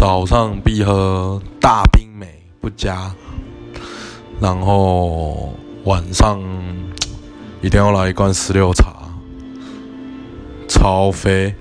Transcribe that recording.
早上必喝大冰美不加然后晚上一定要来一罐石榴茶超肥。